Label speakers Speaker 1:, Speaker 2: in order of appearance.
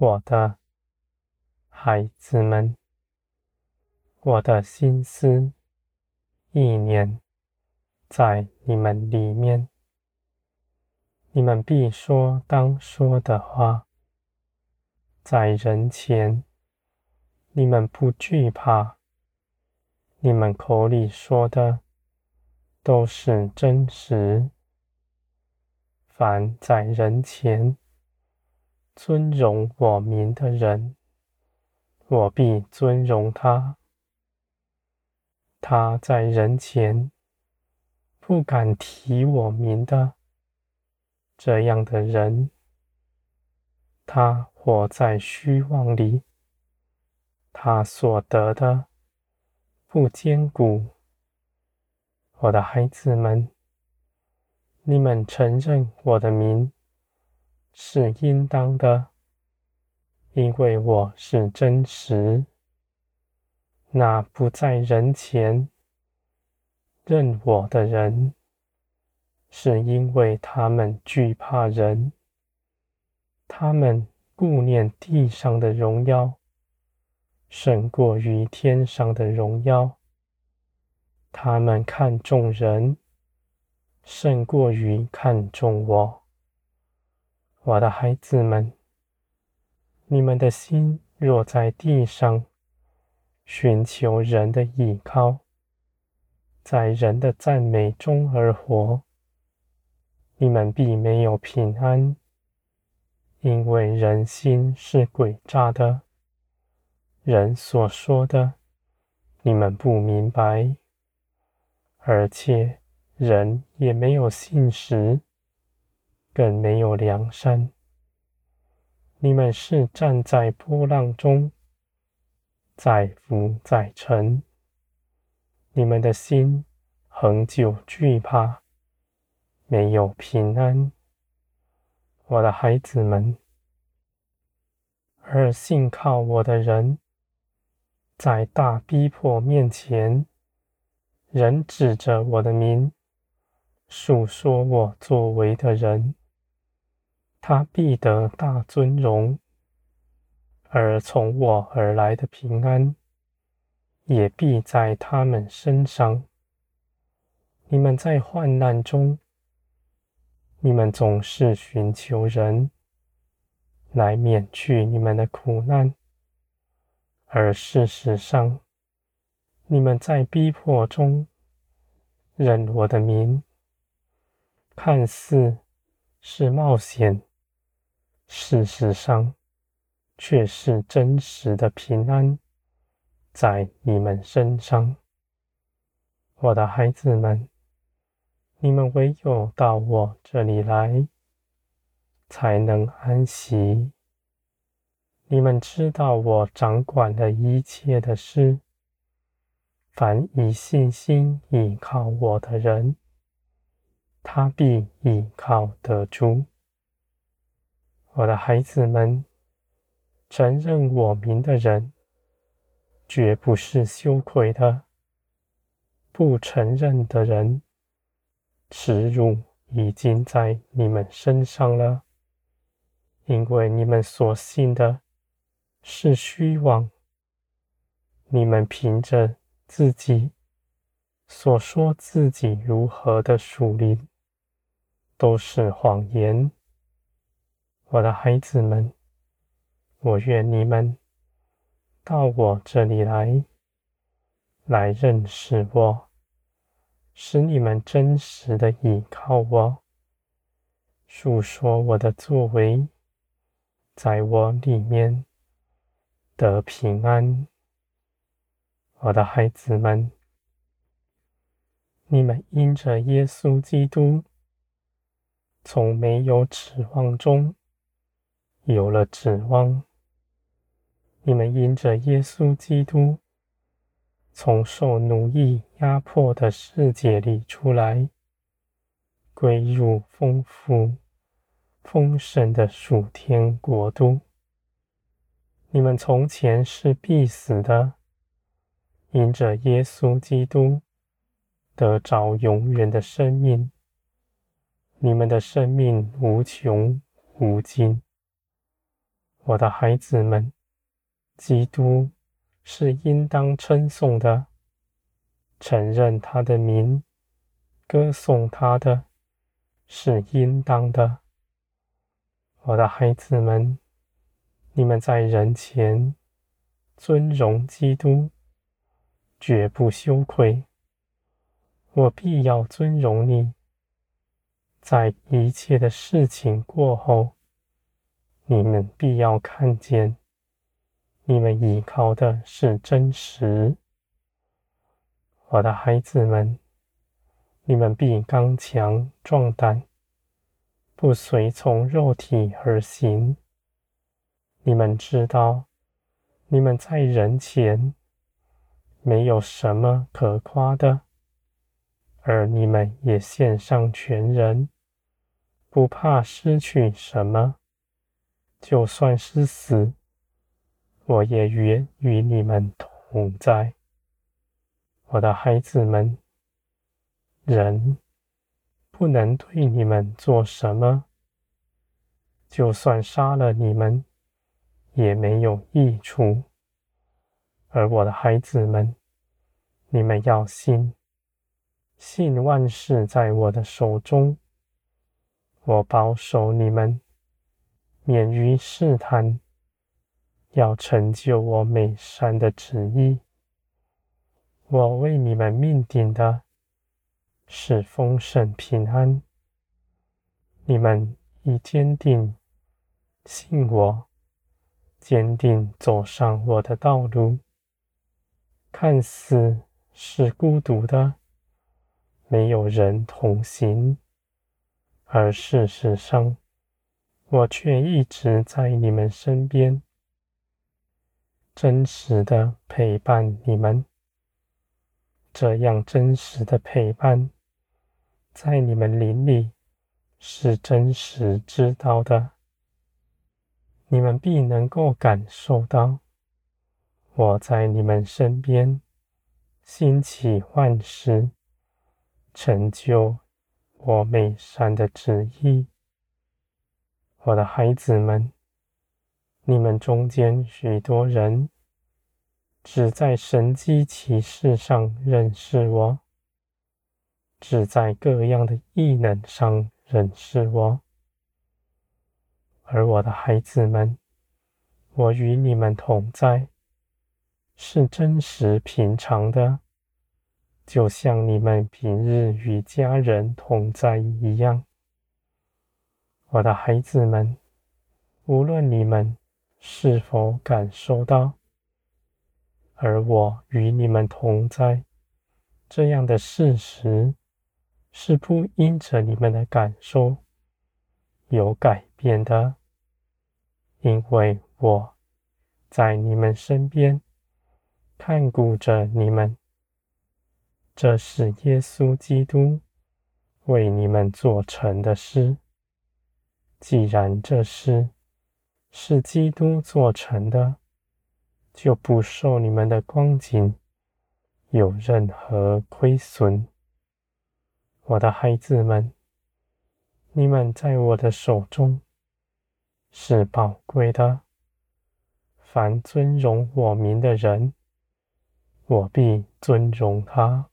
Speaker 1: 我的孩子们，我的心思意念在你们里面，你们必说当说的话，在人前，你们不惧怕，你们口里说的都是真实。凡在人前，尊荣我名的人，我必尊荣他；他在人前不敢提我名的，这样的人，他活在虚妄里，他所得的不坚固。我的孩子们，你们承认我的名。是应当的，因为我是真实。那不在人前认我的人，是因为他们惧怕人，他们顾念地上的荣耀，胜过于天上的荣耀。他们看重人，胜过于看重我。我的孩子们，你们的心若在地上寻求人的依靠，在人的赞美中而活，你们必没有平安，因为人心是诡诈的，人所说的，你们不明白，而且人也没有信实。更没有梁山。你们是站在波浪中，载浮载沉。你们的心恒久惧怕，没有平安。我的孩子们，而信靠我的人，在大逼迫面前，仍指着我的名，述说我作为的人。他必得大尊荣，而从我而来的平安，也必在他们身上。你们在患难中，你们总是寻求人来免去你们的苦难，而事实上，你们在逼迫中认我的名，看似是冒险。事实上，却是真实的平安在你们身上，我的孩子们，你们唯有到我这里来，才能安息。你们知道我掌管了一切的事，凡以信心倚靠我的人，他必倚靠得住。我的孩子们，承认我名的人，绝不是羞愧的；不承认的人，耻辱已经在你们身上了，因为你们所信的是虚妄，你们凭着自己所说自己如何的属灵，都是谎言。我的孩子们，我愿你们到我这里来，来认识我，使你们真实的倚靠我，述说我的作为，在我里面得平安。我的孩子们，你们因着耶稣基督，从没有指望中。有了指望，你们因着耶稣基督从受奴役压迫的世界里出来，归入丰富丰盛的属天国度。你们从前是必死的，因着耶稣基督得着永远的生命。你们的生命无穷无尽。我的孩子们，基督是应当称颂的，承认他的名，歌颂他的，是应当的。我的孩子们，你们在人前尊荣基督，绝不羞愧。我必要尊荣你，在一切的事情过后，你们必要看见，你们依靠的是真实。我的孩子们，你们必刚强壮胆。不随从肉体而行。你们知道，你们在人前没有什么可夸的，而你们也献上全人，不怕失去什么。就算是死，我也愿与你们同在。我的孩子们，人。不能对你们做什么，就算杀了你们，也没有益处。而我的孩子们，你们要信，信万事在我的手中，我保守你们，免于试探，要成就我美善的旨意。我为你们命定的。是丰盛平安。你们已坚定信我，坚定走上我的道路。看似是孤独的，没有人同行，而事实上，我却一直在你们身边，真实的陪伴你们。这样真实的陪伴。在你们灵里是真实知道的，你们必能够感受到我在你们身边兴起万事，成就我美善的旨意。我的孩子们，你们中间许多人只在神机骑士上认识我。只在各样的异能上认识我，而我的孩子们，我与你们同在，是真实平常的，就像你们平日与家人同在一样。我的孩子们，无论你们是否感受到，而我与你们同在这样的事实。是不因着你们的感受有改变的，因为我在你们身边看顾着你们。这是耶稣基督为你们做成的事。既然这事是基督做成的，就不受你们的光景有任何亏损。我的孩子们，你们在我的手中是宝贵的。凡尊荣我名的人，我必尊荣他。